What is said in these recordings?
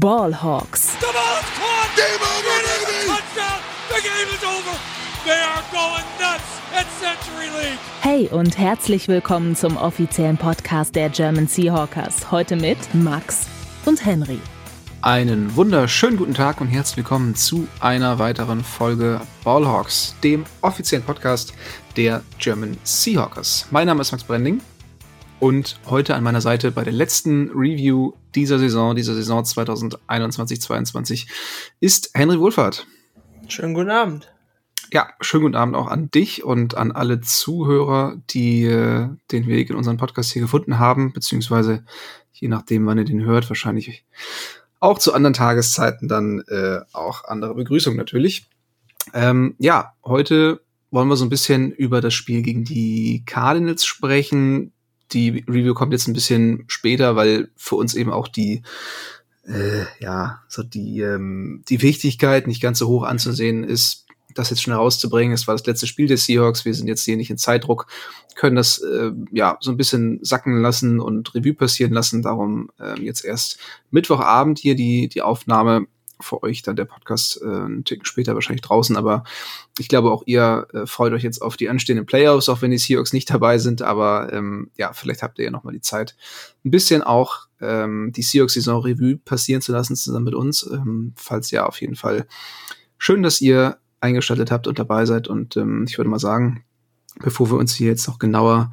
Ballhawks. The ball is caught. Game over, baby. Touchdown. The game is over. They are going nuts at Century League. Hey und herzlich willkommen zum offiziellen Podcast der German Seahawkers. Heute mit Max und Henry. Einen wunderschönen guten Tag und herzlich willkommen zu einer weiteren Folge Ballhawks, dem offiziellen Podcast der German Seahawkers. Mein Name ist Max Brending und heute an meiner Seite bei der letzten Review dieser Saison, dieser Saison 2021-22, ist Henry Wohlfahrt. Schönen guten Abend. Ja, schönen guten Abend auch an dich und an alle Zuhörer, die äh, den Weg in unseren Podcast hier gefunden haben, beziehungsweise je nachdem, wann ihr den hört, wahrscheinlich auch zu anderen Tageszeiten dann äh, auch andere Begrüßung natürlich. Ähm, ja, heute wollen wir so ein bisschen über das Spiel gegen die Cardinals sprechen. Die Review kommt jetzt ein bisschen später, weil für uns eben auch die äh, ja so die ähm, die Wichtigkeit nicht ganz so hoch anzusehen ist, das jetzt schnell rauszubringen. Es war das letzte Spiel des Seahawks. Wir sind jetzt hier nicht in Zeitdruck, können das äh, ja so ein bisschen sacken lassen und Revue passieren lassen. Darum äh, jetzt erst Mittwochabend hier die die Aufnahme für euch dann der Podcast äh, einen Ticken später wahrscheinlich draußen, aber ich glaube auch ihr äh, freut euch jetzt auf die anstehenden Playoffs, auch wenn die Seahawks nicht dabei sind, aber ähm, ja, vielleicht habt ihr ja noch mal die Zeit, ein bisschen auch ähm, die Seahawks-Saison Revue passieren zu lassen zusammen mit uns, ähm, falls ja auf jeden Fall schön, dass ihr eingeschaltet habt und dabei seid. Und ähm, ich würde mal sagen, bevor wir uns hier jetzt noch genauer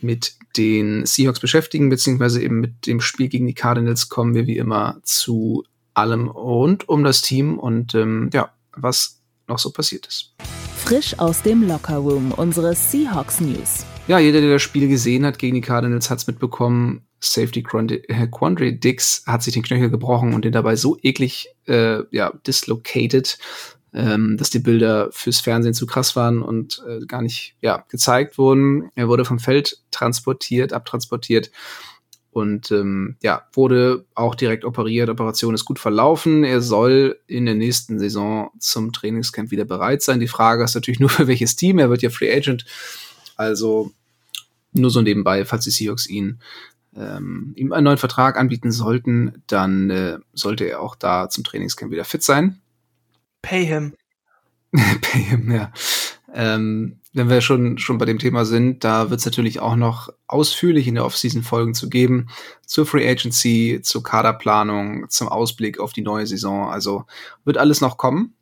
mit den Seahawks beschäftigen, beziehungsweise eben mit dem Spiel gegen die Cardinals, kommen wir wie immer zu allem rund um das Team und ähm, ja, was noch so passiert ist. Frisch aus dem Lockerroom, unsere Seahawks News. Ja, jeder, der das Spiel gesehen hat gegen die Cardinals, hat es mitbekommen. Safety äh, Quandre Dix hat sich den Knöchel gebrochen und den dabei so eklig äh, ja, dislocated, ähm, dass die Bilder fürs Fernsehen zu krass waren und äh, gar nicht ja, gezeigt wurden. Er wurde vom Feld transportiert, abtransportiert und ähm, ja, wurde auch direkt operiert. Operation ist gut verlaufen. Er soll in der nächsten Saison zum Trainingscamp wieder bereit sein. Die Frage ist natürlich nur für welches Team. Er wird ja Free Agent. Also nur so nebenbei, falls die Seahawks ihn ähm, ihm einen neuen Vertrag anbieten sollten, dann äh, sollte er auch da zum Trainingscamp wieder fit sein. Pay him. Pay him, ja. Ähm, wenn wir schon, schon bei dem Thema sind, da wird es natürlich auch noch ausführlich in der Offseason Folgen zu geben zur Free Agency, zur Kaderplanung, zum Ausblick auf die neue Saison. Also wird alles noch kommen.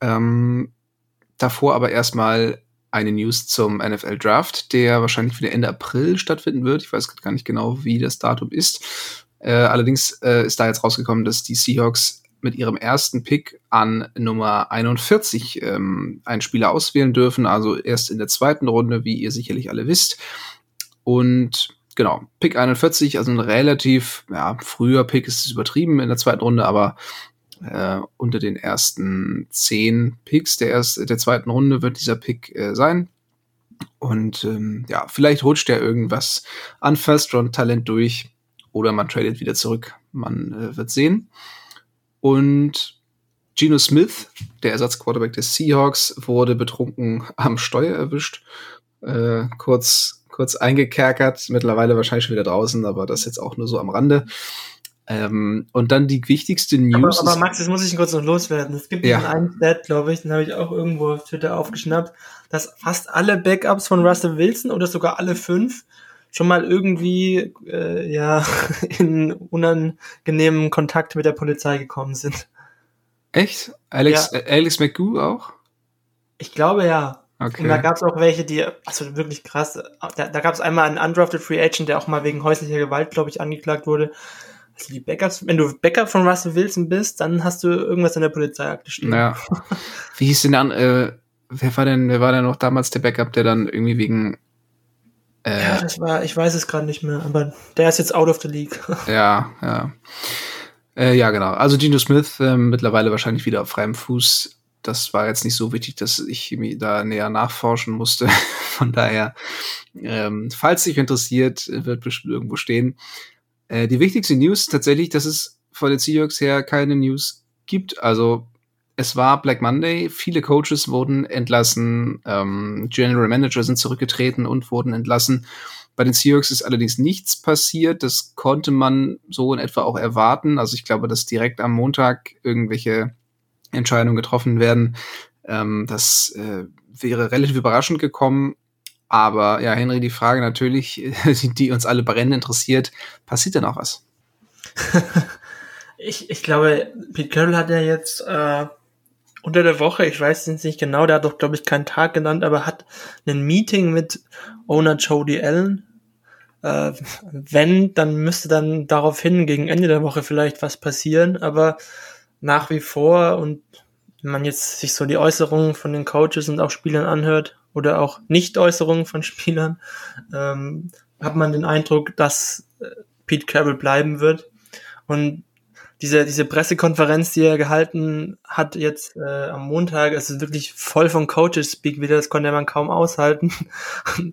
Ähm, davor aber erstmal eine News zum NFL Draft, der wahrscheinlich wieder Ende April stattfinden wird. Ich weiß gar nicht genau, wie das Datum ist. Äh, allerdings äh, ist da jetzt rausgekommen, dass die Seahawks mit ihrem ersten Pick an Nummer 41 ähm, einen Spieler auswählen dürfen, also erst in der zweiten Runde, wie ihr sicherlich alle wisst. Und genau, Pick 41, also ein relativ ja, früher Pick ist übertrieben in der zweiten Runde, aber äh, unter den ersten zehn Picks der, erst, der zweiten Runde wird dieser Pick äh, sein. Und ähm, ja, vielleicht rutscht ja irgendwas an First-Round-Talent durch oder man tradet wieder zurück. Man äh, wird sehen. Und Geno Smith, der Ersatzquarterback des Seahawks, wurde betrunken am Steuer erwischt. Äh, kurz, kurz eingekerkert, mittlerweile wahrscheinlich schon wieder draußen, aber das jetzt auch nur so am Rande. Ähm, und dann die wichtigste News. Aber, aber Max, jetzt muss ich kurz noch loswerden. Es gibt ja. einen Stat, glaube ich, den habe ich auch irgendwo auf Twitter aufgeschnappt, dass fast alle Backups von Russell Wilson oder sogar alle fünf schon mal irgendwie äh, ja in unangenehmen Kontakt mit der Polizei gekommen sind. Echt? Alex, ja. äh, Alex McGoo auch? Ich glaube ja. Okay. Und da gab es auch welche, die, also wirklich krass, da, da gab es einmal einen undrafted Free Agent, der auch mal wegen häuslicher Gewalt, glaube ich, angeklagt wurde. Also die Backups, wenn du Backup von Russell Wilson bist, dann hast du irgendwas in der Polizeiakte stehen. Ja. Wie hieß denn dann, äh, wer war denn, wer war denn noch damals der Backup, der dann irgendwie wegen äh, ja, das war, ich weiß es gerade nicht mehr, aber der ist jetzt out of the league. ja, ja. Äh, ja, genau. Also Gino Smith äh, mittlerweile wahrscheinlich wieder auf freiem Fuß. Das war jetzt nicht so wichtig, dass ich mir da näher nachforschen musste. Von daher, ähm, falls sich interessiert, wird bestimmt irgendwo stehen. Äh, die wichtigste News tatsächlich, dass es von den Seahawks her keine News gibt. Also es war Black Monday, viele Coaches wurden entlassen, ähm, General Manager sind zurückgetreten und wurden entlassen. Bei den Seahawks ist allerdings nichts passiert. Das konnte man so in etwa auch erwarten. Also ich glaube, dass direkt am Montag irgendwelche Entscheidungen getroffen werden. Ähm, das äh, wäre relativ überraschend gekommen. Aber ja, Henry, die Frage natürlich, die uns alle brennend interessiert, passiert denn auch was? ich, ich glaube, Pete Carroll hat ja jetzt äh, unter der Woche, ich weiß es nicht genau, der hat doch, glaube ich, keinen Tag genannt, aber hat ein Meeting mit Owner Jody Allen. Äh, wenn, dann müsste dann daraufhin gegen Ende der Woche vielleicht was passieren, aber nach wie vor und wenn man jetzt sich so die Äußerungen von den Coaches und auch Spielern anhört oder auch Nicht-Äußerungen von Spielern, ähm, hat man den Eindruck, dass äh, Pete Carroll bleiben wird. Und diese, diese Pressekonferenz, die er gehalten hat jetzt äh, am Montag, es ist wirklich voll von Coaches-Speak wieder, das konnte man kaum aushalten.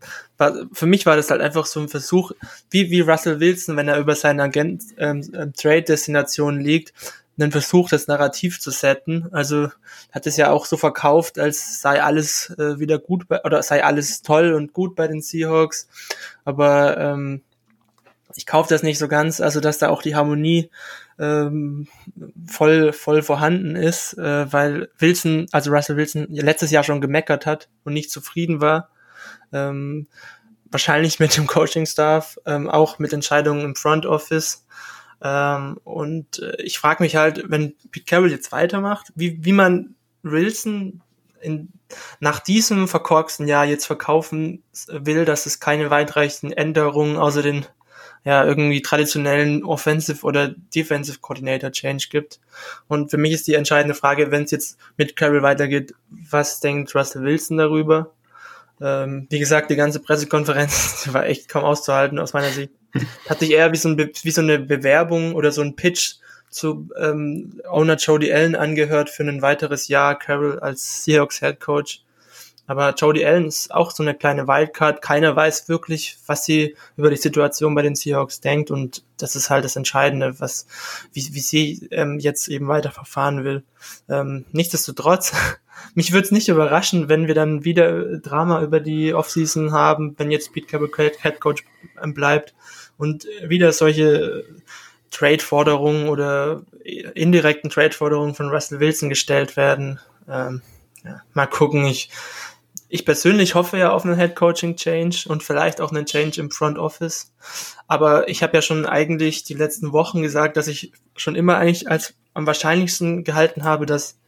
Für mich war das halt einfach so ein Versuch, wie, wie Russell Wilson, wenn er über seine Agent ähm, ähm, Trade-Destination liegt, einen Versuch, das Narrativ zu setten. Also hat es ja auch so verkauft, als sei alles äh, wieder gut bei, oder sei alles toll und gut bei den Seahawks. Aber ähm, ich kaufe das nicht so ganz, also dass da auch die Harmonie ähm, voll, voll vorhanden ist, äh, weil Wilson, also Russell Wilson, letztes Jahr schon gemeckert hat und nicht zufrieden war. Ähm, wahrscheinlich mit dem Coaching-Staff, ähm, auch mit Entscheidungen im Front Office. Ähm, und äh, ich frage mich halt, wenn Pete Carroll jetzt weitermacht, wie, wie man Wilson in, nach diesem verkorksten Jahr jetzt verkaufen will, dass es keine weitreichenden Änderungen außer den ja, irgendwie traditionellen Offensive oder Defensive Coordinator Change gibt. Und für mich ist die entscheidende Frage, wenn es jetzt mit Carroll weitergeht, was denkt Russell Wilson darüber? Ähm, wie gesagt, die ganze Pressekonferenz war echt kaum auszuhalten aus meiner Sicht. Hat sich eher wie so, ein wie so eine Bewerbung oder so ein Pitch zu ähm, Owner Jody Allen angehört für ein weiteres Jahr Carroll als Seahawks Head Coach. Aber Jody Allen ist auch so eine kleine Wildcard. Keiner weiß wirklich, was sie über die Situation bei den Seahawks denkt. Und das ist halt das Entscheidende, was, wie, wie sie ähm, jetzt eben weiter verfahren will. Ähm, nichtsdestotrotz, mich würde es nicht überraschen, wenn wir dann wieder Drama über die Offseason haben, wenn jetzt Pete Carroll Head Coach bleibt und wieder solche Trade-Forderungen oder indirekten Trade-Forderungen von Russell Wilson gestellt werden. Ähm, ja, mal gucken. Ich ich persönlich hoffe ja auf einen Head Coaching Change und vielleicht auch einen Change im Front Office. Aber ich habe ja schon eigentlich die letzten Wochen gesagt, dass ich schon immer eigentlich als am wahrscheinlichsten gehalten habe, dass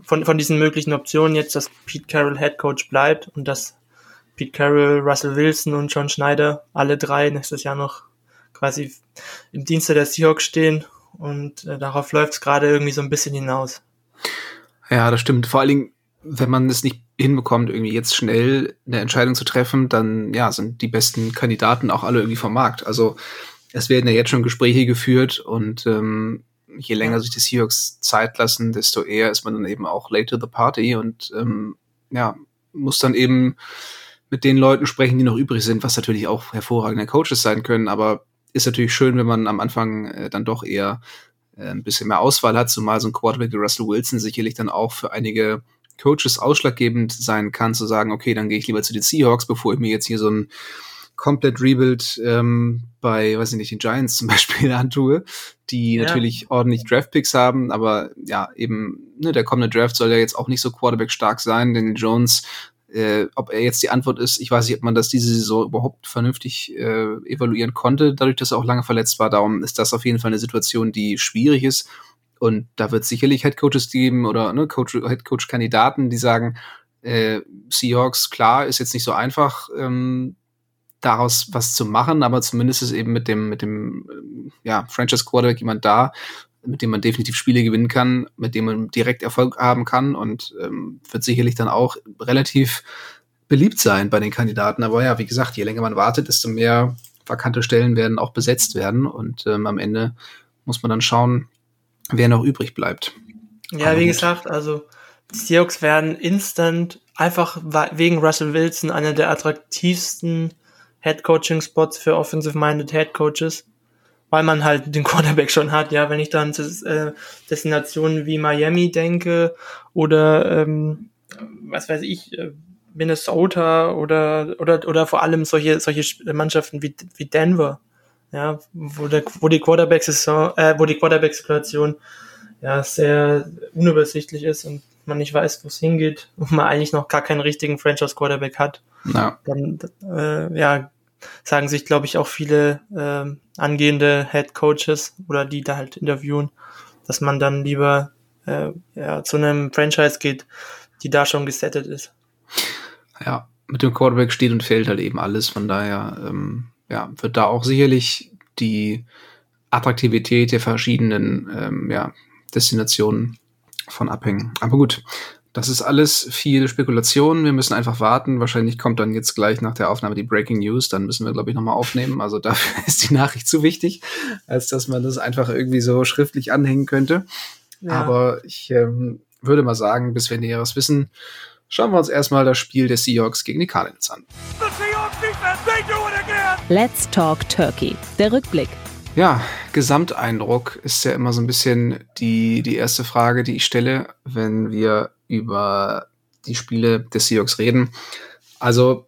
von, von diesen möglichen Optionen jetzt, dass Pete Carroll Head Coach bleibt und dass Pete Carroll, Russell Wilson und John Schneider alle drei nächstes Jahr noch quasi im Dienste der Seahawks stehen und äh, darauf läuft es gerade irgendwie so ein bisschen hinaus. Ja, das stimmt. Vor allen Dingen, wenn man es nicht hinbekommt, irgendwie jetzt schnell eine Entscheidung zu treffen, dann ja, sind die besten Kandidaten auch alle irgendwie vom Markt. Also es werden ja jetzt schon Gespräche geführt und ähm, je länger sich die Seahawks Zeit lassen, desto eher ist man dann eben auch late to the party und ähm, ja, muss dann eben mit den Leuten sprechen, die noch übrig sind, was natürlich auch hervorragende Coaches sein können, aber ist natürlich schön, wenn man am Anfang äh, dann doch eher äh, ein bisschen mehr Auswahl hat, zumal so ein Quarterback wie Russell Wilson sicherlich dann auch für einige Coaches ausschlaggebend sein kann, zu sagen, okay, dann gehe ich lieber zu den Seahawks, bevor ich mir jetzt hier so ein komplett Rebuild ähm, bei, weiß ich nicht, den Giants zum Beispiel antue, die ja. natürlich ordentlich Draftpicks haben, aber ja, eben, ne, der kommende Draft soll ja jetzt auch nicht so Quarterback stark sein, denn Jones, äh, ob er jetzt die Antwort ist, ich weiß nicht, ob man das diese Saison überhaupt vernünftig äh, evaluieren konnte, dadurch, dass er auch lange verletzt war. Darum ist das auf jeden Fall eine Situation, die schwierig ist. Und da wird sicherlich Headcoaches geben oder ne, Coach, Headcoach-Kandidaten, die sagen, äh, Seahawks, klar, ist jetzt nicht so einfach, ähm, daraus was zu machen, aber zumindest ist eben mit dem, mit dem, äh, ja, Franchise Quarterback jemand da, mit dem man definitiv Spiele gewinnen kann, mit dem man direkt Erfolg haben kann und ähm, wird sicherlich dann auch relativ beliebt sein bei den Kandidaten. Aber ja, wie gesagt, je länger man wartet, desto mehr vakante Stellen werden auch besetzt werden und ähm, am Ende muss man dann schauen, wer noch übrig bleibt. Ja, Aber wie gut. gesagt, also die Seahawks werden instant einfach wegen Russell Wilson einer der attraktivsten Head Coaching Spots für offensive-minded Head Coaches, weil man halt den Quarterback schon hat. Ja, wenn ich dann zu äh, Destinationen wie Miami denke oder ähm, was weiß ich, äh, Minnesota oder, oder, oder vor allem solche, solche Mannschaften wie, wie Denver, ja, wo, der, wo die Quarterback-Saison, äh, wo die Quarterback-Situation ja sehr unübersichtlich ist und man nicht weiß, wo es hingeht und man eigentlich noch gar keinen richtigen Franchise-Quarterback hat, ja. dann äh, ja, sagen sich, glaube ich, auch viele äh, angehende Head Coaches oder die da halt interviewen, dass man dann lieber äh, ja, zu einem Franchise geht, die da schon gesettet ist. Ja, mit dem Quarterback steht und fällt halt eben alles. Von daher ähm, ja, wird da auch sicherlich die Attraktivität der verschiedenen ähm, ja, Destinationen von abhängen. Aber gut, das ist alles viel Spekulation. Wir müssen einfach warten. Wahrscheinlich kommt dann jetzt gleich nach der Aufnahme die Breaking News. Dann müssen wir, glaube ich, nochmal aufnehmen. Also dafür ist die Nachricht zu wichtig, als dass man das einfach irgendwie so schriftlich anhängen könnte. Ja. Aber ich ähm, würde mal sagen, bis wir Näheres wissen, schauen wir uns erstmal das Spiel der Seahawks gegen die Cardinals an. Let's Talk Turkey. Der Rückblick. Ja, Gesamteindruck ist ja immer so ein bisschen die, die erste Frage, die ich stelle, wenn wir über die Spiele der Seahawks reden. Also,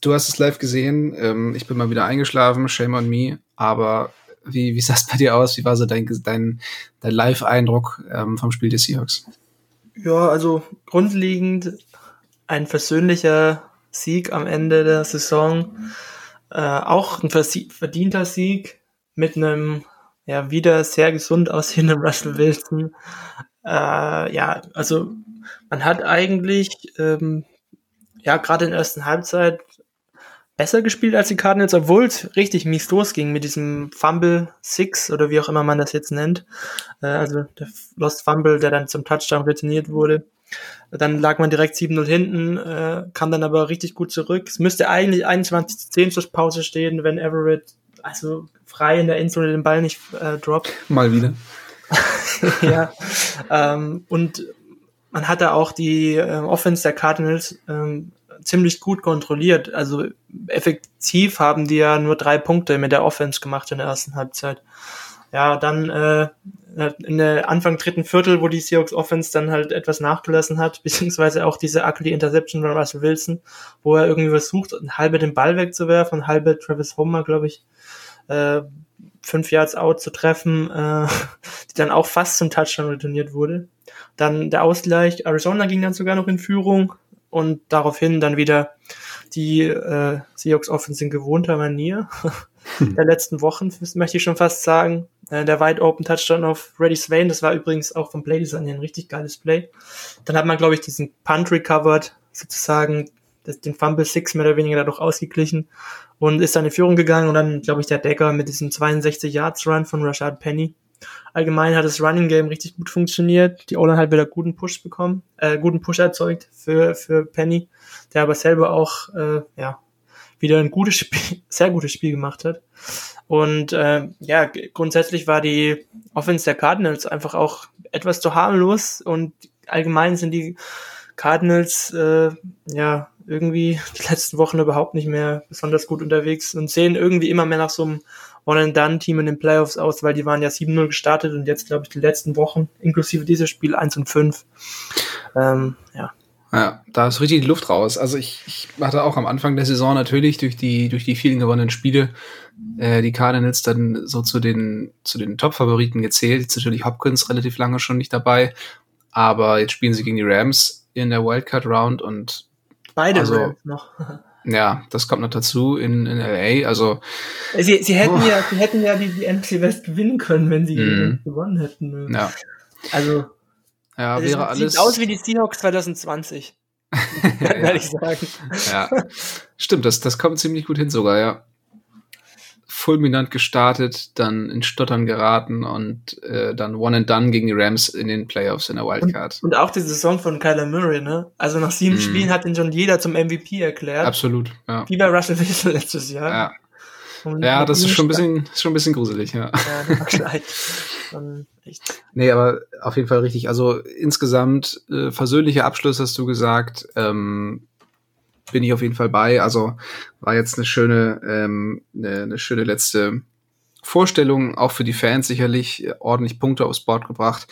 du hast es live gesehen, ähm, ich bin mal wieder eingeschlafen, shame on me, aber wie, wie sah es bei dir aus? Wie war so dein, dein, dein Live-Eindruck ähm, vom Spiel der Seahawks? Ja, also grundlegend ein versöhnlicher Sieg am Ende der Saison. Äh, auch ein verdienter Sieg mit einem ja wieder sehr gesund aussehenden Russell Wilson. Äh, ja, also man hat eigentlich ähm, ja gerade in der ersten Halbzeit besser gespielt als die Cardinals, obwohl es richtig mies losging mit diesem Fumble Six oder wie auch immer man das jetzt nennt. Äh, also der Lost Fumble, der dann zum Touchdown retourniert wurde. Dann lag man direkt 7-0 hinten, äh, kam dann aber richtig gut zurück. Es müsste eigentlich 21-10 zur Pause stehen, wenn Everett also frei in der Endzone den Ball nicht äh, droppt. Mal wieder. ja. ähm, und man hatte auch die äh, Offense der Cardinals ähm, ziemlich gut kontrolliert. Also effektiv haben die ja nur drei Punkte mit der Offense gemacht in der ersten Halbzeit. Ja, dann äh, in der Anfang dritten Viertel, wo die Seahawks Offense dann halt etwas nachgelassen hat, beziehungsweise auch diese ugly Interception von Russell Wilson, wo er irgendwie versucht, halbe den Ball wegzuwerfen, halbe Travis Homer, glaube ich, äh, fünf Yards out zu treffen, äh, die dann auch fast zum Touchdown retourniert wurde. Dann der Ausgleich, Arizona ging dann sogar noch in Führung, und daraufhin dann wieder die äh, Seahawks Offense in gewohnter Manier der letzten Wochen, möchte ich schon fast sagen. Äh, der Wide Open Touchdown auf Reddy Swain, das war übrigens auch vom Play Design ein richtig geiles Play. Dann hat man, glaube ich, diesen Punt recovered, sozusagen das, den Fumble Six mehr oder weniger dadurch ausgeglichen und ist dann in Führung gegangen und dann, glaube ich, der Decker mit diesem 62 Yards Run von Rashad Penny Allgemein hat das Running Game richtig gut funktioniert. Die O-Line hat wieder guten Push bekommen, äh, guten Push erzeugt für, für Penny, der aber selber auch, äh, ja, wieder ein gutes Spiel, sehr gutes Spiel gemacht hat. Und äh, ja, grundsätzlich war die Offense der Cardinals einfach auch etwas zu harmlos und allgemein sind die Cardinals äh, ja irgendwie die letzten Wochen überhaupt nicht mehr besonders gut unterwegs und sehen irgendwie immer mehr nach so einem One-and-Done-Team in den Playoffs aus, weil die waren ja 7-0 gestartet und jetzt, glaube ich, die letzten Wochen, inklusive dieses Spiel 1 und 5. Ähm, ja. Ja, da ist richtig die Luft raus. Also ich, ich hatte auch am Anfang der Saison natürlich durch die, durch die vielen gewonnenen Spiele äh, die Cardinals dann so zu den, zu den Top-Favoriten gezählt. Jetzt natürlich Hopkins relativ lange schon nicht dabei. Aber jetzt spielen sie gegen die Rams in der Wildcard-Round und Beide also, Rams noch. Ja, das kommt noch dazu in, in LA. Also sie, sie hätten oh. ja, sie hätten ja die, die NFC West gewinnen können, wenn sie mm. gewonnen hätten. Ja. Also ja, also wäre alles. Sieht aus wie die Seahawks 2020. Werde ich sagen. Ja, stimmt. Das, das kommt ziemlich gut hin sogar. Ja fulminant gestartet, dann in Stottern geraten und äh, dann One and Done gegen die Rams in den Playoffs in der Wildcard. Und, und auch die Saison von Kyler Murray, ne? Also nach sieben mm. Spielen hat ihn schon jeder zum MVP erklärt. Absolut, ja. Wie bei Russell Wilson letztes Jahr. Ja. Und ja, das ist schon ein bisschen, ist schon ein bisschen gruselig, ja. Ja, echt. Nee, aber auf jeden Fall richtig. Also insgesamt äh, versöhnlicher Abschluss hast du gesagt. Ähm, bin ich auf jeden Fall bei. Also war jetzt eine schöne, ähm, eine, eine schöne letzte Vorstellung, auch für die Fans sicherlich ordentlich Punkte aufs Board gebracht.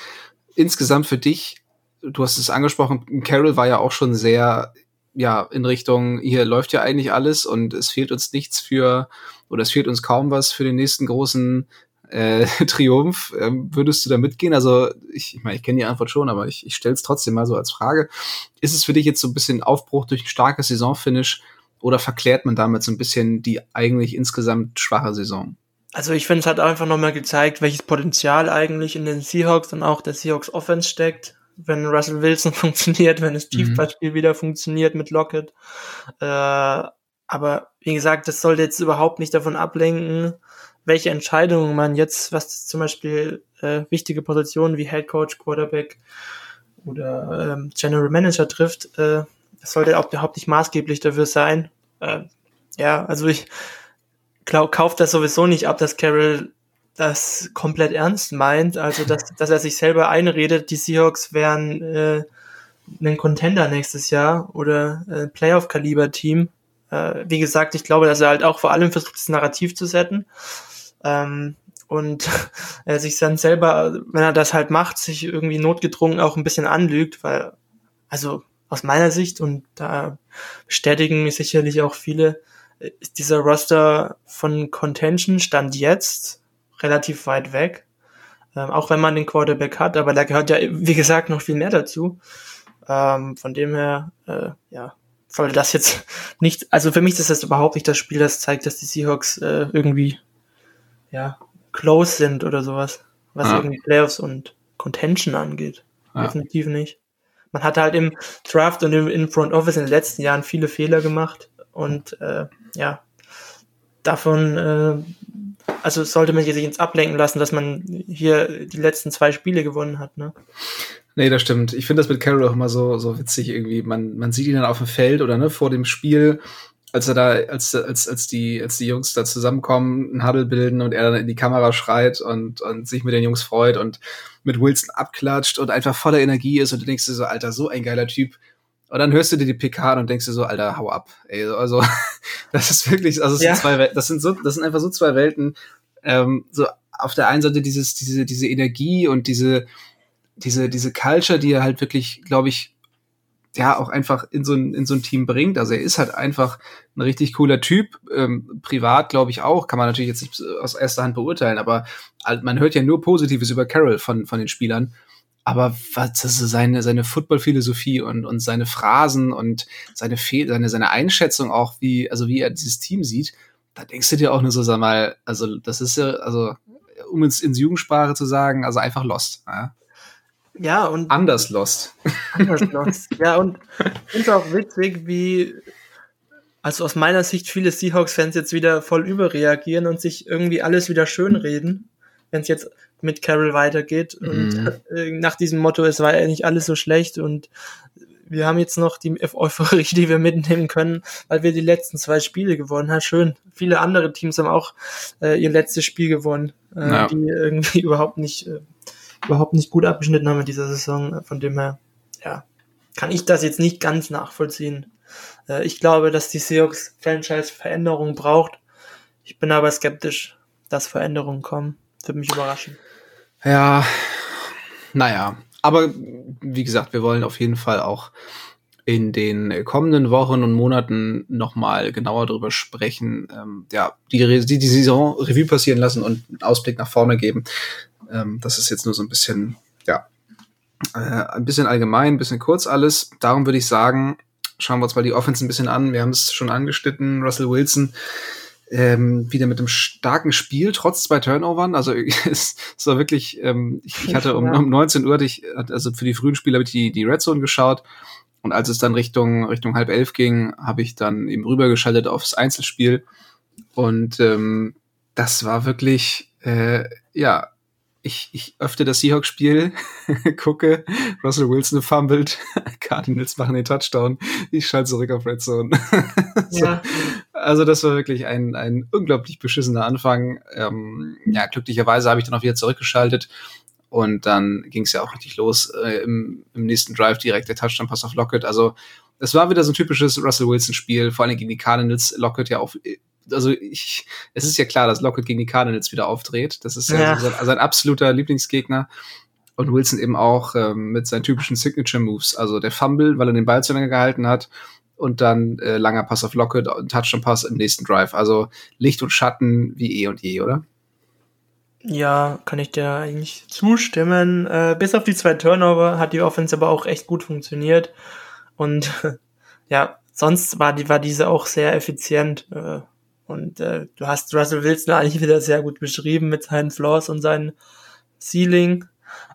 Insgesamt für dich, du hast es angesprochen, Carol war ja auch schon sehr ja, in Richtung, hier läuft ja eigentlich alles und es fehlt uns nichts für, oder es fehlt uns kaum was für den nächsten großen äh, Triumph. Ähm, würdest du da mitgehen? Also ich, ich meine, ich kenne die Antwort schon, aber ich, ich stelle es trotzdem mal so als Frage. Ist es für dich jetzt so ein bisschen Aufbruch durch ein starkes Saisonfinish oder verklärt man damit so ein bisschen die eigentlich insgesamt schwache Saison? Also ich finde, es hat einfach nochmal gezeigt, welches Potenzial eigentlich in den Seahawks und auch der Seahawks Offense steckt wenn Russell Wilson funktioniert, wenn das mhm. Tiefballspiel mhm. wieder funktioniert mit Lockett. Äh, aber wie gesagt, das sollte jetzt überhaupt nicht davon ablenken, welche Entscheidungen man jetzt, was zum Beispiel äh, wichtige Positionen wie Head Coach, Quarterback oder ähm, General Manager trifft, äh, das sollte auch überhaupt nicht maßgeblich dafür sein. Äh, ja, also ich glaub, kaufe das sowieso nicht ab, dass Carroll das komplett ernst meint, also dass, dass er sich selber einredet, die Seahawks wären äh, ein Contender nächstes Jahr oder äh, Playoff-Kaliber-Team. Äh, wie gesagt, ich glaube, dass er halt auch vor allem versucht, das Narrativ zu setzen. Ähm, und er sich dann selber, wenn er das halt macht, sich irgendwie notgedrungen auch ein bisschen anlügt, weil, also aus meiner Sicht, und da bestätigen mich sicherlich auch viele, ist dieser Roster von Contention Stand jetzt relativ weit weg. Ähm, auch wenn man den Quarterback hat, aber da gehört ja, wie gesagt, noch viel mehr dazu. Ähm, von dem her, äh, ja, sollte das jetzt nicht, also für mich ist das überhaupt nicht das Spiel, das zeigt, dass die Seahawks äh, irgendwie, ja, close sind oder sowas, was ah. irgendwie Playoffs und Contention angeht. Ah. Definitiv nicht. Man hat halt im Draft und im in Front Office in den letzten Jahren viele Fehler gemacht und äh, ja, davon äh, also sollte man sich jetzt ablenken lassen, dass man hier die letzten zwei Spiele gewonnen hat, ne? Nee, das stimmt. Ich finde das mit Carroll auch immer so, so witzig irgendwie. Man, man sieht ihn dann auf dem Feld oder ne, vor dem Spiel, als er da, als, als, als die, als die Jungs da zusammenkommen, einen Huddle bilden und er dann in die Kamera schreit und, und sich mit den Jungs freut und mit Wilson abklatscht und einfach voller Energie ist und du denkst dir so, Alter, so ein geiler Typ. Und dann hörst du dir die PK an und denkst dir so, Alter, hau ab. Ey, also, das ist wirklich, also, es ja. sind zwei, das sind so, das sind einfach so zwei Welten. Ähm, so, auf der einen Seite dieses, diese, diese Energie und diese, diese, diese Culture, die er halt wirklich, glaube ich, ja, auch einfach in so ein, in so ein Team bringt. Also er ist halt einfach ein richtig cooler Typ. Ähm, privat, glaube ich, auch. Kann man natürlich jetzt nicht aus erster Hand beurteilen, aber halt, man hört ja nur Positives über Carroll von, von den Spielern aber was also seine seine Football-Philosophie und und seine Phrasen und seine Fe seine seine Einschätzung auch wie also wie er dieses Team sieht, da denkst du dir auch nur so sag mal, also das ist ja also um es ins Jugendsprache zu sagen, also einfach lost. Ja, ja und anders lost. Anders lost. ja und ist auch witzig, wie also aus meiner Sicht viele Seahawks-Fans jetzt wieder voll überreagieren und sich irgendwie alles wieder schönreden, wenn es jetzt mit Carol weitergeht. Mhm. Und äh, nach diesem Motto, es war ja nicht alles so schlecht und wir haben jetzt noch die Euphorie, die wir mitnehmen können, weil wir die letzten zwei Spiele gewonnen haben. Schön. Viele andere Teams haben auch äh, ihr letztes Spiel gewonnen, äh, ja. die irgendwie überhaupt nicht, äh, überhaupt nicht gut abgeschnitten haben in dieser Saison. Von dem her, ja, kann ich das jetzt nicht ganz nachvollziehen. Äh, ich glaube, dass die Seahawks Franchise Veränderungen braucht. Ich bin aber skeptisch, dass Veränderungen kommen. Würde mich überraschen. Ja, naja. Aber wie gesagt, wir wollen auf jeden Fall auch in den kommenden Wochen und Monaten nochmal genauer darüber sprechen, ähm, ja, die, die, die Saison Revue passieren lassen und einen Ausblick nach vorne geben. Ähm, das ist jetzt nur so ein bisschen, ja, äh, ein bisschen allgemein, ein bisschen kurz alles. Darum würde ich sagen, schauen wir uns mal die Offense ein bisschen an. Wir haben es schon angeschnitten, Russell Wilson ähm, wieder mit einem starken Spiel, trotz zwei Turnovern. Also es, es war wirklich, ähm, ich, ich hatte um, um 19 Uhr, ich, also für die frühen Spiele habe ich die, die Red Zone geschaut. Und als es dann Richtung, Richtung halb elf ging, habe ich dann eben rübergeschaltet aufs Einzelspiel. Und ähm, das war wirklich, äh, ja, ich, ich öffne das Seahawks-Spiel, gucke, Russell Wilson fumbled, Cardinals machen den Touchdown, ich schalte zurück auf Red Zone. ja. Also das war wirklich ein, ein unglaublich beschissener Anfang. Ähm, ja, glücklicherweise habe ich dann auch wieder zurückgeschaltet und dann ging es ja auch richtig los äh, im, im nächsten Drive direkt der Touchdown-Pass auf Lockett. Also es war wieder so ein typisches Russell Wilson-Spiel, vor allem gegen die Cardinals. Lockett ja auch also ich, es ist ja klar, dass Lockett gegen die Cardinals wieder aufdreht. Das ist ja, ja sein, sein, absoluter Lieblingsgegner. Und Wilson eben auch ähm, mit seinen typischen Signature Moves. Also der Fumble, weil er den Ball zu lange gehalten hat. und dann äh, langer Pass auf Lockett und Touchdown-Pass im nächsten Drive. Also Licht und Schatten wie eh und je, oder? Ja, kann ich dir eigentlich zustimmen. Äh, bis auf die zwei Turnover hat die Offense aber auch echt gut funktioniert. Und ja, sonst war, die, war diese auch sehr effizient. Äh, und äh, du hast Russell Wilson eigentlich wieder sehr gut beschrieben mit seinen Flaws und seinen Ceiling.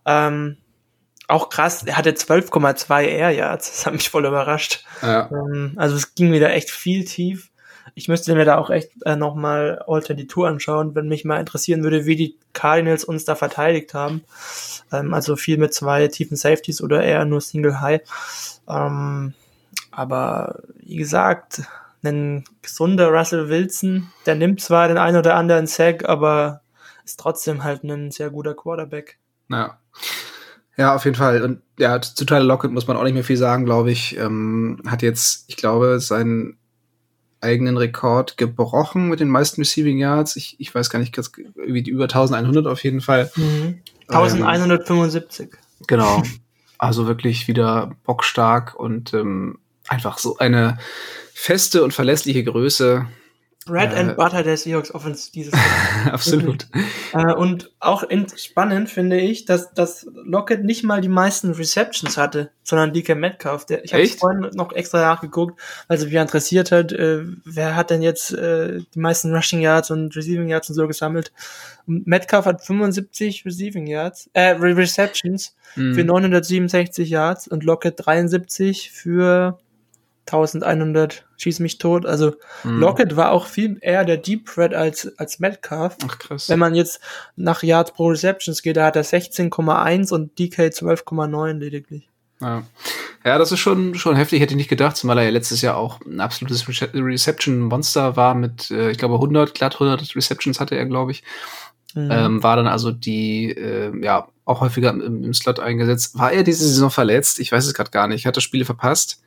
Ähm, auch krass, er hatte 12,2 Air Yards. Das hat mich voll überrascht. Ja. Ähm, also es ging wieder echt viel tief. Ich müsste mir da auch echt äh, nochmal Alter die Tour anschauen, wenn mich mal interessieren würde, wie die Cardinals uns da verteidigt haben. Ähm, also viel mit zwei tiefen Safeties oder eher nur Single High. Ähm, aber wie gesagt, ein gesunder Russell Wilson, der nimmt zwar den einen oder anderen Sack, aber ist trotzdem halt ein sehr guter Quarterback. Ja. Ja, auf jeden Fall. Und ja, zu Tyler Lockett muss man auch nicht mehr viel sagen, glaube ich. Ähm, hat jetzt, ich glaube, seinen eigenen Rekord gebrochen mit den meisten Receiving Yards. Ich, ich weiß gar nicht, irgendwie über 1100 auf jeden Fall. Mhm. 1175. Ähm, genau. Also wirklich wieder bockstark und ähm, einfach so eine feste und verlässliche Größe. Red äh, and Butter der Seahawks Offense dieses Jahr. Absolut. äh, und auch spannend finde ich, dass, dass Lockett nicht mal die meisten Receptions hatte, sondern DK Metcalf. Der, ich habe vorhin noch extra nachgeguckt, weil es mich interessiert hat, äh, wer hat denn jetzt äh, die meisten Rushing Yards und Receiving Yards und so gesammelt. Und Metcalf hat 75 Receiving Yards, äh, Receptions mhm. für 967 Yards und Lockett 73 für 1100 schieß mich tot. Also mhm. Lockett war auch viel eher der Deep Threat als, als Metcalf. Ach krass. Wenn man jetzt nach Yards pro Receptions geht, da hat er 16,1 und DK 12,9 lediglich. Ja. ja, das ist schon, schon heftig, hätte ich nicht gedacht, zumal er ja letztes Jahr auch ein absolutes Reception-Monster war mit, äh, ich glaube, 100, glatt 100 Receptions hatte er, glaube ich. Mhm. Ähm, war dann also die, äh, ja, auch häufiger im, im, Slot eingesetzt. War er diese Saison verletzt? Ich weiß es gerade gar nicht. Hat er Spiele verpasst?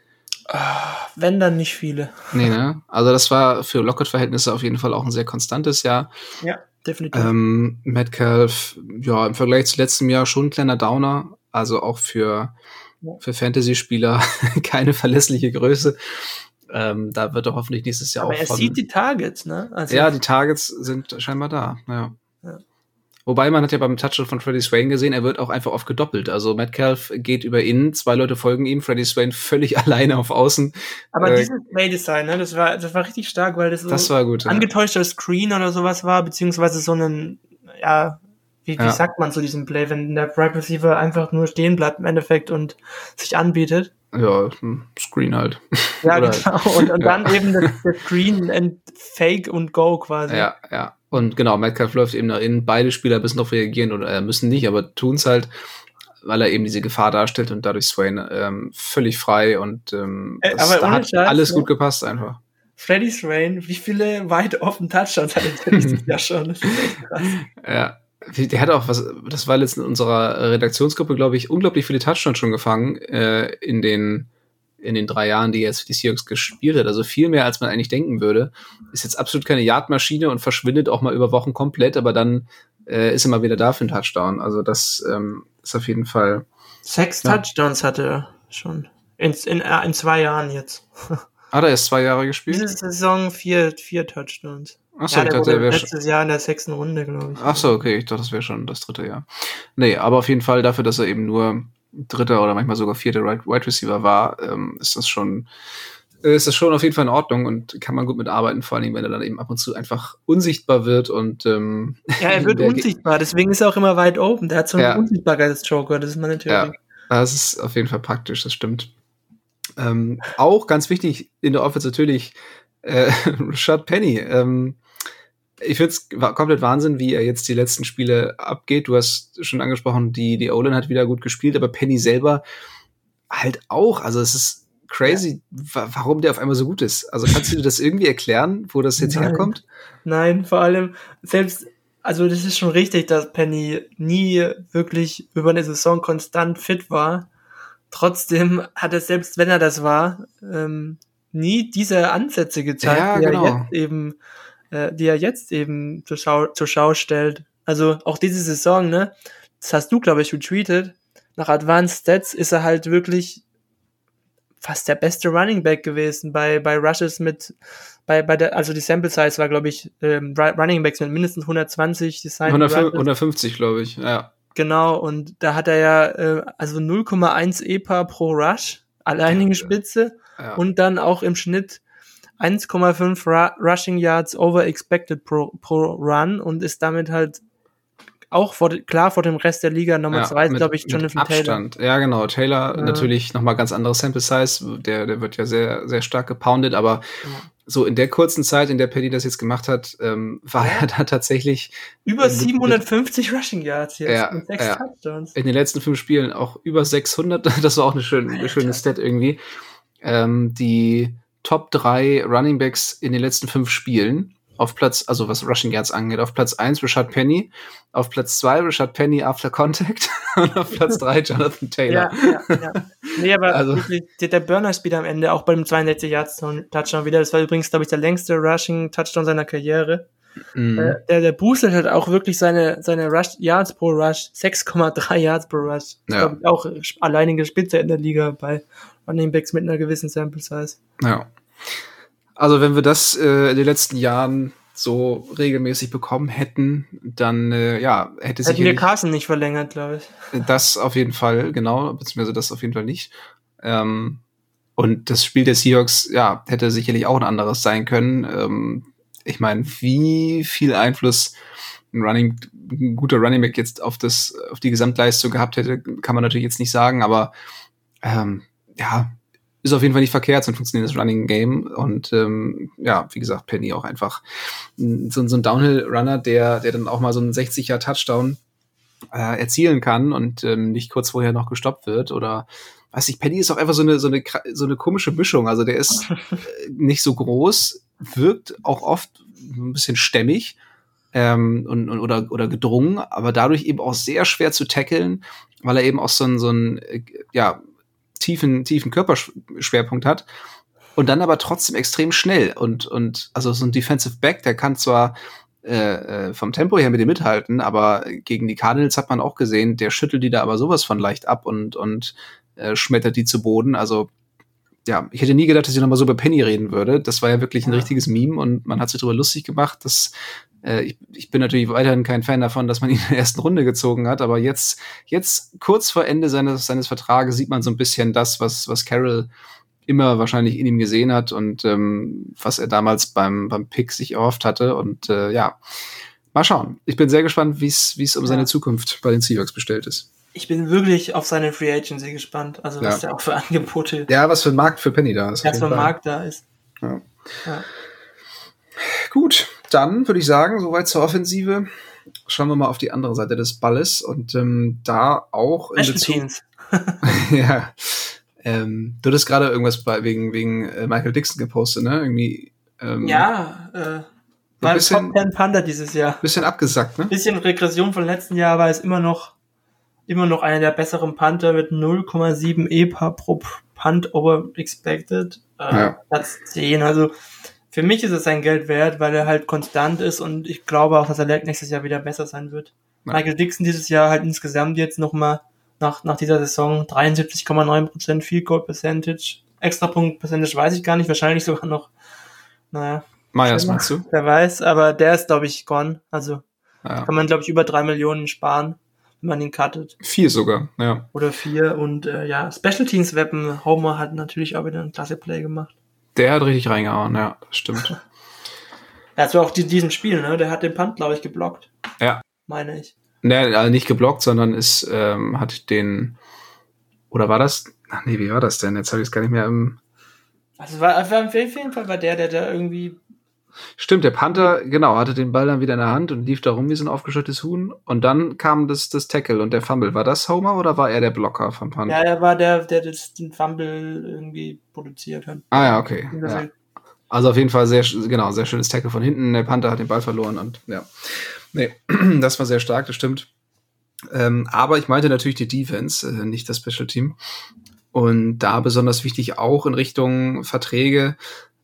Wenn dann nicht viele. Nee, ne? Also das war für Lockett-Verhältnisse auf jeden Fall auch ein sehr konstantes Jahr. Ja, definitiv. Ähm, Metcalf, ja, im Vergleich zu letztem Jahr schon ein kleiner Downer. Also auch für, ja. für Fantasy-Spieler keine verlässliche Größe. Ähm, da wird er hoffentlich nächstes Jahr Aber auch. Aber er sieht die Targets, ne? Also ja, die Targets sind scheinbar da. Ja. ja. Wobei man hat ja beim Touchdown von Freddie Swain gesehen, er wird auch einfach oft gedoppelt. Also Metcalf geht über innen, zwei Leute folgen ihm, Freddie Swain völlig alleine auf Außen. Aber äh, dieses Play-Design, ne, das war, das war richtig stark, weil das so das war gut, angetäuschter ja. Screen oder sowas war, beziehungsweise so ein, ja, wie, wie ja. sagt man zu diesem Play, wenn der Right Receiver einfach nur stehen bleibt im Endeffekt und sich anbietet? Ja, Screen halt. Ja, genau. Und, und dann eben das, das Screen and Fake und Go quasi. Ja, ja. Und genau, Metcalf läuft eben nach innen. Beide Spieler müssen noch reagieren oder äh, müssen nicht, aber tun es halt, weil er eben diese Gefahr darstellt und dadurch Swain ähm, völlig frei und ähm, äh, das, da hat Scheiß, alles ne? gut gepasst einfach. Freddy Swain, wie viele weit offen Touchdowns hat er dieses Jahr schon? Das ist echt krass. Ja. Der hat auch was, das war jetzt in unserer Redaktionsgruppe, glaube ich, unglaublich viele Touchdowns schon gefangen äh, in den in den drei Jahren, die jetzt für die Seahawks gespielt hat. Also viel mehr, als man eigentlich denken würde. Ist jetzt absolut keine Yardmaschine und verschwindet auch mal über Wochen komplett, aber dann äh, ist er mal wieder da für einen Touchdown. Also das ähm, ist auf jeden Fall. Sechs ja. Touchdowns hatte er schon. In, in, äh, in zwei Jahren jetzt. Hat er erst zwei Jahre gespielt? Diese Saison vier, vier Touchdowns. Achso, ja, ich dachte, der letztes Jahr in der sechsten Runde, glaube ich. Achso, okay, ich dachte, das wäre schon das dritte Jahr. Nee, aber auf jeden Fall dafür, dass er eben nur dritter oder manchmal sogar vierter Wide Receiver war, ähm, ist das schon ist das schon auf jeden Fall in Ordnung und kann man gut mitarbeiten, vor allem wenn er dann eben ab und zu einfach unsichtbar wird und ähm, ja, er wird unsichtbar, deswegen ist er auch immer weit open. Der hat so einen ja. Unsichtbarkeitsjoker, das ist meine Theorie. Ja, das ist auf jeden Fall praktisch, das stimmt. Ähm, auch ganz wichtig in der Offense natürlich äh, Rashad Penny. Ähm, ich finde es komplett Wahnsinn, wie er jetzt die letzten Spiele abgeht. Du hast schon angesprochen, die, die Olin hat wieder gut gespielt, aber Penny selber halt auch. Also es ist crazy, ja. warum der auf einmal so gut ist. Also kannst du dir das irgendwie erklären, wo das jetzt Nein. herkommt? Nein, vor allem selbst, also das ist schon richtig, dass Penny nie wirklich über eine Saison konstant fit war. Trotzdem hat er selbst, wenn er das war, ähm, nie diese Ansätze gezeigt, ja, die genau. er jetzt eben äh, die er jetzt eben zur Schau, zur Schau stellt. Also auch diese Saison, ne? Das hast du, glaube ich, retweetet. Nach Advanced Stats ist er halt wirklich fast der beste Running Back gewesen bei, bei Rushes mit, bei, bei der, also die Sample Size war, glaube ich, ähm, Running Backs mit mindestens 120 Design 150, glaube ich, ja. Genau, und da hat er ja äh, also 0,1 EPA pro Rush, alleinige Spitze ja. und dann auch im Schnitt 1,5 Rushing Yards over expected pro, pro Run und ist damit halt auch vor, klar vor dem Rest der Liga Nummer 2 ja, glaube ich, Jonathan Abstand. Taylor. Ja, genau. Taylor ja. natürlich nochmal ganz anderes Sample Size. Der, der wird ja sehr, sehr stark gepoundet, aber ja. so in der kurzen Zeit, in der Paddy das jetzt gemacht hat, ähm, war er da tatsächlich. Über 750 mit, Rushing Yards jetzt ja, und sechs Touchdowns. In den letzten fünf Spielen auch über 600. Das war auch eine schöne, eine schöne Stat irgendwie. Ähm, die Top 3 Running Backs in den letzten fünf Spielen auf Platz, also was Rushing Yards angeht, auf Platz 1 Richard Penny, auf Platz 2 Richard Penny after Contact und auf Platz 3 Jonathan Taylor. Ja, ja, ja. Nee, aber also, der Burner Speed am Ende, auch beim 62 Yards Touchdown wieder, das war übrigens, glaube ich, der längste Rushing Touchdown seiner Karriere. Mm. Äh, der, der boostet hat auch wirklich seine, seine Rush Yards pro Rush, 6,3 Yards pro Rush. Ja. Ich, auch alleinige Spitze in der Liga bei Running Backs mit einer gewissen Sample Size. Ja. Also wenn wir das äh, in den letzten Jahren so regelmäßig bekommen hätten, dann äh, ja, hätte sich. Hätten wir Carson nicht verlängert, glaube ich. Das auf jeden Fall, genau, beziehungsweise das auf jeden Fall nicht. Ähm, und das Spiel der Seahawks, ja, hätte sicherlich auch ein anderes sein können. Ähm, ich meine, wie viel Einfluss ein Running, ein guter Running Back jetzt auf das, auf die Gesamtleistung gehabt hätte, kann man natürlich jetzt nicht sagen, aber ähm, ja, ist auf jeden Fall nicht verkehrt, so ein funktionierendes Running Game. Und ähm, ja, wie gesagt, Penny auch einfach so, so ein Downhill-Runner, der, der dann auch mal so einen 60er-Touchdown äh, erzielen kann und ähm, nicht kurz vorher noch gestoppt wird. Oder weiß ich, Penny ist auch einfach so eine, so eine, so eine komische Mischung. Also der ist äh, nicht so groß, wirkt auch oft ein bisschen stämmig. Ähm, und, und, oder, oder gedrungen, aber dadurch eben auch sehr schwer zu tackeln, weil er eben auch so ein, so ein äh, ja, tiefen, tiefen Körperschwerpunkt hat und dann aber trotzdem extrem schnell und, und also so ein Defensive Back, der kann zwar äh, äh, vom Tempo her mit dem mithalten, aber gegen die Cardinals hat man auch gesehen, der schüttelt die da aber sowas von leicht ab und, und äh, schmettert die zu Boden. Also ja, ich hätte nie gedacht, dass ich nochmal so über Penny reden würde. Das war ja wirklich ein ja. richtiges Meme und man hat sich darüber lustig gemacht, dass äh, ich, ich bin natürlich weiterhin kein Fan davon, dass man ihn in der ersten Runde gezogen hat, aber jetzt, jetzt kurz vor Ende seines, seines Vertrages sieht man so ein bisschen das, was, was Carroll immer wahrscheinlich in ihm gesehen hat und ähm, was er damals beim, beim Pick sich erhofft hatte. Und äh, ja, mal schauen. Ich bin sehr gespannt, wie es um ja. seine Zukunft bei den Seahawks bestellt ist. Ich bin wirklich auf seine Free Agency gespannt. Also was ja. der auch für Angebote. Ja, was für ein Markt für Penny da ist. Was für ein Markt da ist. Ja. ja. Gut, dann würde ich sagen, soweit zur Offensive. Schauen wir mal auf die andere Seite des Balles und ähm, da auch in Bezug. ja. Ähm, du hattest gerade irgendwas bei, wegen, wegen äh, Michael Dixon gepostet, ne? Irgendwie. Ähm, ja, äh, war bisschen, Top 10 Panda dieses Jahr. Bisschen abgesackt, ne? Bisschen Regression von letzten Jahr, aber ist immer noch, immer noch einer der besseren Panther mit 0,7 EPA pro Punt over expected. Äh, ja. Platz 10. Also für mich ist es sein Geld wert, weil er halt konstant ist und ich glaube auch, dass er nächstes Jahr wieder besser sein wird. Ja. Michael Dixon dieses Jahr halt insgesamt jetzt nochmal nach, nach dieser Saison 73,9% Field Goal Percentage. Extra Punkt Percentage weiß ich gar nicht, wahrscheinlich sogar noch, naja. Myers meinst du? Wer weiß, aber der ist, glaube ich, gone. Also ja. kann man, glaube ich, über drei Millionen sparen, wenn man ihn cuttet. Vier sogar, ja. Oder vier und äh, ja, Special Teams Weapon, Homer hat natürlich auch wieder ein klasse Play gemacht. Der hat richtig reingehauen, ja, stimmt. Er hat auch die, diesen Spiel, ne? Der hat den Punt, glaube ich, geblockt. Ja. Meine ich. Ne, also nicht geblockt, sondern ist, ähm, hat den. Oder war das? Ach nee, wie war das denn? Jetzt habe ich es gar nicht mehr im. Also war, war auf jeden Fall war der, der da irgendwie Stimmt, der Panther, genau, hatte den Ball dann wieder in der Hand und lief da rum wie so ein aufgeschüttetes Huhn. Und dann kam das, das Tackle und der Fumble. War das Homer oder war er der Blocker vom Panther? Ja, er war der, der das, den Fumble irgendwie produziert hat. Ah ja, okay. Ja. Also auf jeden Fall sehr, genau, sehr schönes Tackle von hinten. Der Panther hat den Ball verloren und ja. Nee, das war sehr stark, das stimmt. Ähm, aber ich meinte natürlich die Defense, äh, nicht das Special Team. Und da besonders wichtig auch in Richtung Verträge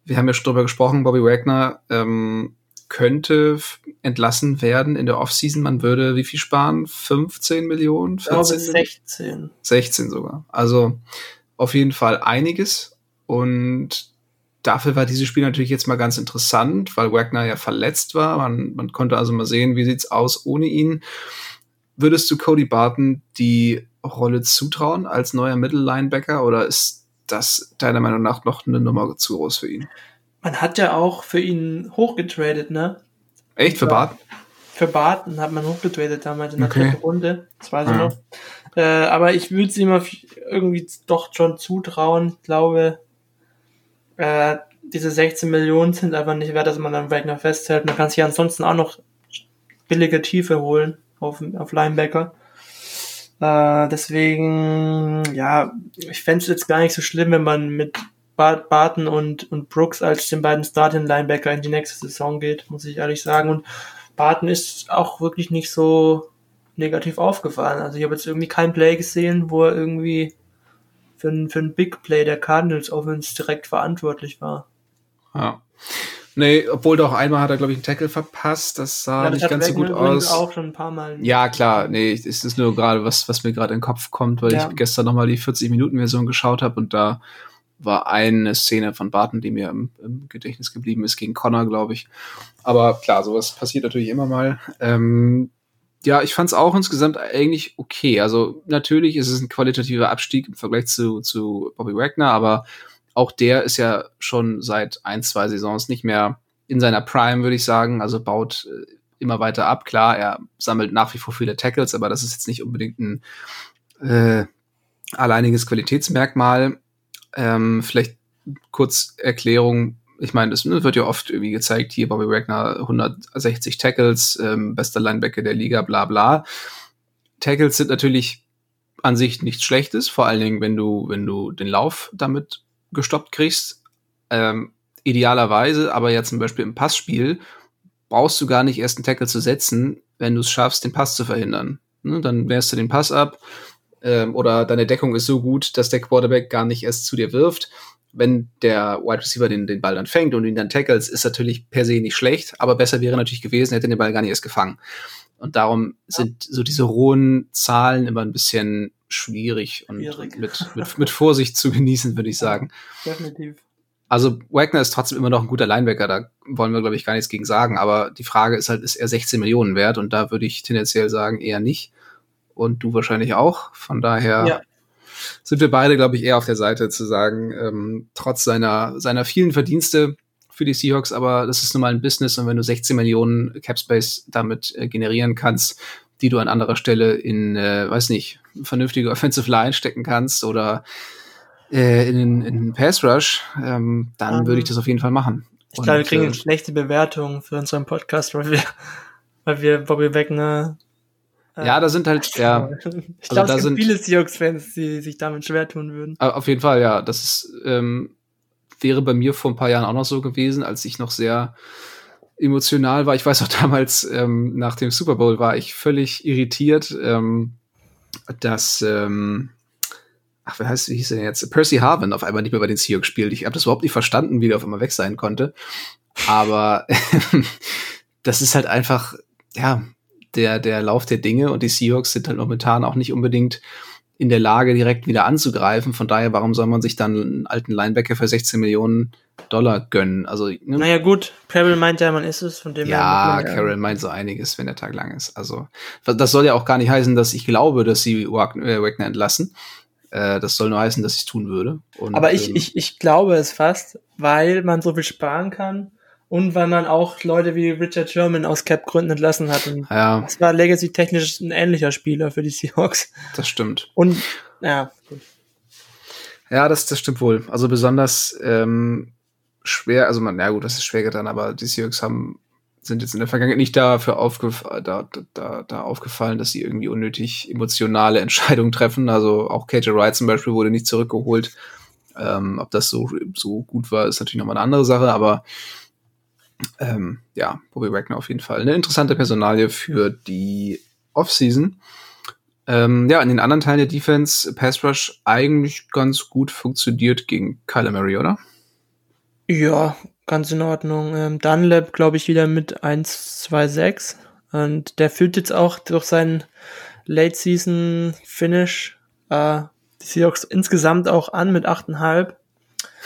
wir haben ja schon drüber gesprochen, Bobby Wagner ähm, könnte entlassen werden in der Offseason. Man würde wie viel sparen? 15 Millionen? 14 ich glaube 16. 16 sogar. Also auf jeden Fall einiges und dafür war dieses Spiel natürlich jetzt mal ganz interessant, weil Wagner ja verletzt war. Man, man konnte also mal sehen, wie sieht's aus ohne ihn. Würdest du Cody Barton die Rolle zutrauen als neuer Mittellinebacker oder ist das deiner Meinung nach noch eine Nummer zu groß für ihn? Man hat ja auch für ihn hochgetradet, ne? Echt für Barton? Für Barton hat man hochgetradet damals in der okay. dritten Runde. Das weiß ich ja. noch. Äh, aber ich würde es ihm irgendwie doch schon zutrauen. Ich glaube, äh, diese 16 Millionen sind einfach nicht wert, dass man dann vielleicht noch festhält. Man kann sich ansonsten auch noch billige Tiefe holen auf, auf Linebacker. Äh, deswegen, ja, ich fände es jetzt gar nicht so schlimm, wenn man mit Barton und, und Brooks als den beiden Starting Linebacker in die nächste Saison geht, muss ich ehrlich sagen. Und Barton ist auch wirklich nicht so negativ aufgefallen. Also ich habe jetzt irgendwie kein Play gesehen, wo er irgendwie für für ein Big Play der Cardinals Offense direkt verantwortlich war. Ja. Nee, obwohl doch einmal hat er, glaube ich, einen Tackle verpasst. Das sah ja, das nicht ganz so gut aus. auch schon ein paar Mal. Ja, klar. Nee, es ist nur gerade was, was mir gerade in den Kopf kommt, weil ja. ich gestern nochmal die 40-Minuten-Version geschaut habe und da war eine Szene von Barton, die mir im, im Gedächtnis geblieben ist, gegen Connor, glaube ich. Aber klar, sowas passiert natürlich immer mal. Ähm, ja, ich fand es auch insgesamt eigentlich okay. Also natürlich ist es ein qualitativer Abstieg im Vergleich zu, zu Bobby Wagner, aber auch der ist ja schon seit ein, zwei Saisons nicht mehr in seiner Prime, würde ich sagen. Also baut äh, immer weiter ab. Klar, er sammelt nach wie vor viele Tackles, aber das ist jetzt nicht unbedingt ein äh, alleiniges Qualitätsmerkmal. Ähm, vielleicht kurz Erklärung, ich meine, das wird ja oft irgendwie gezeigt, hier Bobby Wagner 160 Tackles, ähm, bester Linebacker der Liga, bla bla. Tackles sind natürlich an sich nichts Schlechtes, vor allen Dingen, wenn du, wenn du den Lauf damit gestoppt kriegst. Ähm, idealerweise, aber ja zum Beispiel im Passspiel brauchst du gar nicht erst einen Tackle zu setzen, wenn du es schaffst, den Pass zu verhindern. Ne, dann wehrst du den Pass ab ähm, oder deine Deckung ist so gut, dass der Quarterback gar nicht erst zu dir wirft wenn der Wide Receiver den, den Ball dann fängt und ihn dann tackles, ist natürlich per se nicht schlecht, aber besser wäre natürlich gewesen, hätte den Ball gar nicht erst gefangen. Und darum sind so diese rohen Zahlen immer ein bisschen schwierig und schwierig. Mit, mit, mit Vorsicht zu genießen, würde ich sagen. Definitiv. Also Wagner ist trotzdem immer noch ein guter Linebacker, da wollen wir, glaube ich, gar nichts gegen sagen, aber die Frage ist halt, ist er 16 Millionen wert? Und da würde ich tendenziell sagen, eher nicht. Und du wahrscheinlich auch. Von daher ja sind wir beide, glaube ich, eher auf der Seite zu sagen, ähm, trotz seiner, seiner vielen Verdienste für die Seahawks, aber das ist nun mal ein Business und wenn du 16 Millionen Capspace damit äh, generieren kannst, die du an anderer Stelle in, äh, weiß nicht, vernünftige Offensive Line stecken kannst oder äh, in, in Pass Rush, ähm, dann um, würde ich das auf jeden Fall machen. Ich glaube, wir kriegen äh, eine schlechte Bewertung für unseren Podcast, weil wir, weil wir Bobby Wagner ja, da sind halt, ja. Ich also glaube, es gibt viele Seahawks-Fans, die sich damit schwer tun würden. Auf jeden Fall, ja. Das ist, ähm, wäre bei mir vor ein paar Jahren auch noch so gewesen, als ich noch sehr emotional war. Ich weiß auch damals, ähm, nach dem Super Bowl war ich völlig irritiert, ähm, dass, ähm, ach, wer heißt, wie hieß er jetzt? Percy Harvin auf einmal nicht mehr bei den Seahawks spielt. Ich habe das überhaupt nicht verstanden, wie der auf einmal weg sein konnte. Aber das ist halt einfach, ja, der, der Lauf der Dinge und die Seahawks sind halt momentan auch nicht unbedingt in der Lage, direkt wieder anzugreifen. Von daher, warum soll man sich dann einen alten Linebacker für 16 Millionen Dollar gönnen? Also, ne? Naja, gut, Carroll meint ja, man ist es, von dem Ja, Carroll meint so einiges, wenn der Tag lang ist. Also, das soll ja auch gar nicht heißen, dass ich glaube, dass sie äh, Wagner entlassen. Äh, das soll nur heißen, dass ich es tun würde. Und, Aber ich, ähm, ich, ich glaube es fast, weil man so viel sparen kann und weil man auch Leute wie Richard Sherman aus Cap-Gründen entlassen hat. Und ja. Das war legacy-technisch ein ähnlicher Spieler für die Seahawks. Das stimmt. Und ja, gut. Ja, das, das stimmt wohl. Also besonders ähm, schwer, also man, ja gut, das ist schwer getan, aber die Seahawks haben sind jetzt in der Vergangenheit nicht dafür aufgef da, da, da aufgefallen, dass sie irgendwie unnötig emotionale Entscheidungen treffen. Also auch KJ Wright zum Beispiel wurde nicht zurückgeholt. Ähm, ob das so, so gut war, ist natürlich nochmal eine andere Sache, aber ähm, ja, Bobby Wagner auf jeden Fall eine interessante Personalie für die Offseason. Ähm, ja, in den anderen Teilen der Defense, Pass Rush eigentlich ganz gut funktioniert gegen Kyler Murray, oder? Ja, ganz in Ordnung. Ähm, Dunlap, glaube ich, wieder mit 1-2-6. Und der fühlt jetzt auch durch seinen Late-Season-Finish äh, die Seahawks insgesamt auch an mit 8,5.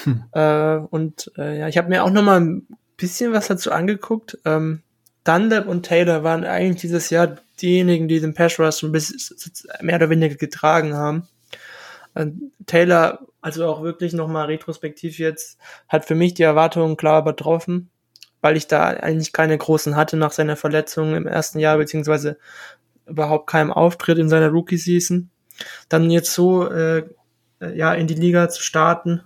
Hm. Äh, und äh, ja, ich habe mir auch noch mal ein bisschen was dazu angeguckt. Ähm, Dunlap und Taylor waren eigentlich dieses Jahr diejenigen, die den Pass Rush ein bisschen mehr oder weniger getragen haben. Ähm, Taylor, also auch wirklich nochmal retrospektiv jetzt, hat für mich die Erwartungen klar übertroffen, weil ich da eigentlich keine großen hatte nach seiner Verletzung im ersten Jahr, beziehungsweise überhaupt keinem Auftritt in seiner Rookie-Season. Dann jetzt so äh, ja in die Liga zu starten,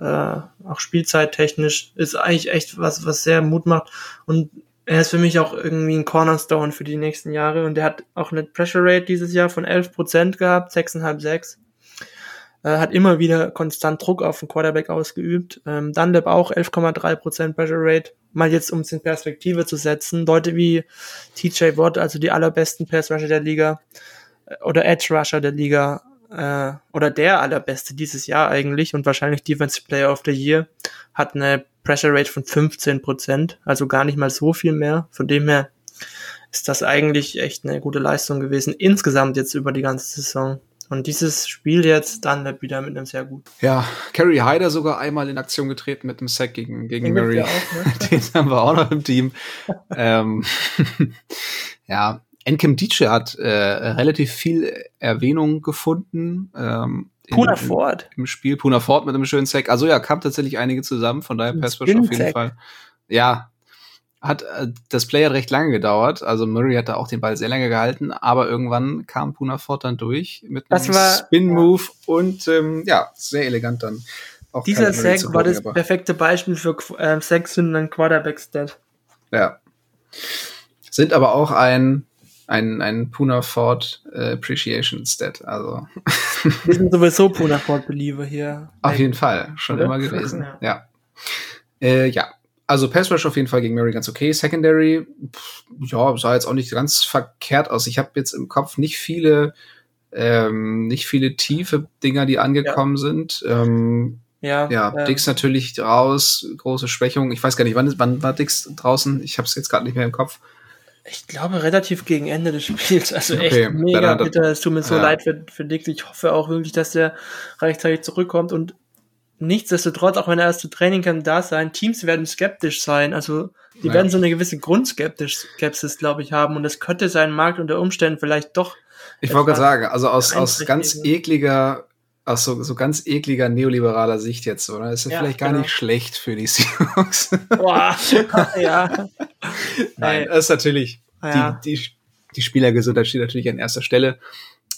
äh, auch spielzeittechnisch, ist eigentlich echt was, was sehr Mut macht. Und er ist für mich auch irgendwie ein Cornerstone für die nächsten Jahre. Und er hat auch eine Pressure Rate dieses Jahr von 11% gehabt, 6,5, 6. Äh, hat immer wieder konstant Druck auf den Quarterback ausgeübt. Ähm, Dunlap auch 11,3% Pressure Rate. Mal jetzt, um es in Perspektive zu setzen. Leute wie TJ Watt, also die allerbesten Pass Rusher der Liga, äh, oder Edge Rusher der Liga, äh, oder der allerbeste dieses Jahr eigentlich und wahrscheinlich Defense Player of the Year, hat eine Pressure Rate von 15%, also gar nicht mal so viel mehr. Von dem her ist das eigentlich echt eine gute Leistung gewesen, insgesamt jetzt über die ganze Saison. Und dieses Spiel jetzt dann wieder mit einem sehr gut. Ja, Kerry Hyder sogar einmal in Aktion getreten mit einem Sack gegen, gegen Murray. Ne? Den haben wir auch noch im Team. ähm, ja, Enkem DJ hat äh, relativ viel Erwähnung gefunden. Ähm, Puna Ford. Im Spiel. Puna Ford mit einem schönen Sack. Also ja, kam tatsächlich einige zusammen, von daher Passwash auf jeden Fall. Ja, hat äh, das Play hat recht lange gedauert. Also Murray hat da auch den Ball sehr lange gehalten, aber irgendwann kam Puna Ford dann durch mit einem Spin-Move ja. und ähm, ja, sehr elegant dann. Auch Dieser Sack war das perfekte Beispiel für äh, Sacks in einem Quarterback-Stat. Ja. Sind aber auch ein ein, ein Puna Ford äh, Appreciation Stat. Also. Wir sind sowieso Puna Ford Believer hier. Auf jeden Fall, schon Oder? immer gewesen. Ja. Ja. Äh, ja. Also Pass Rush auf jeden Fall gegen Mary ganz okay. Secondary, pff, ja, sah jetzt auch nicht ganz verkehrt aus. Ich habe jetzt im Kopf nicht viele, ähm, nicht viele tiefe Dinger, die angekommen ja. sind. Ähm, ja, ja, ja, Dix natürlich raus, große Schwächung. Ich weiß gar nicht, wann, wann war Dix draußen? Ich habe es jetzt gerade nicht mehr im Kopf. Ich glaube, relativ gegen Ende des Spiels. Also okay, echt mega bitter. Es tut mir so ja. leid für, für Dick. Ich hoffe auch wirklich, dass der rechtzeitig zurückkommt. Und nichtsdestotrotz, auch wenn er erste Training kann da sein, Teams werden skeptisch sein. Also die ja. werden so eine gewisse Grundskepsis, glaube ich, haben. Und das könnte sein Markt unter Umständen vielleicht doch. Ich wollte gerade sagen, also aus, aus ganz ekliger aus so, so ganz ekliger neoliberaler Sicht jetzt, oder? Ist ja, ja vielleicht gar genau. nicht schlecht für die Seahawks. Boah, ja. Nein, das ist natürlich, ja. die, die, die Spielergesundheit steht natürlich an erster Stelle.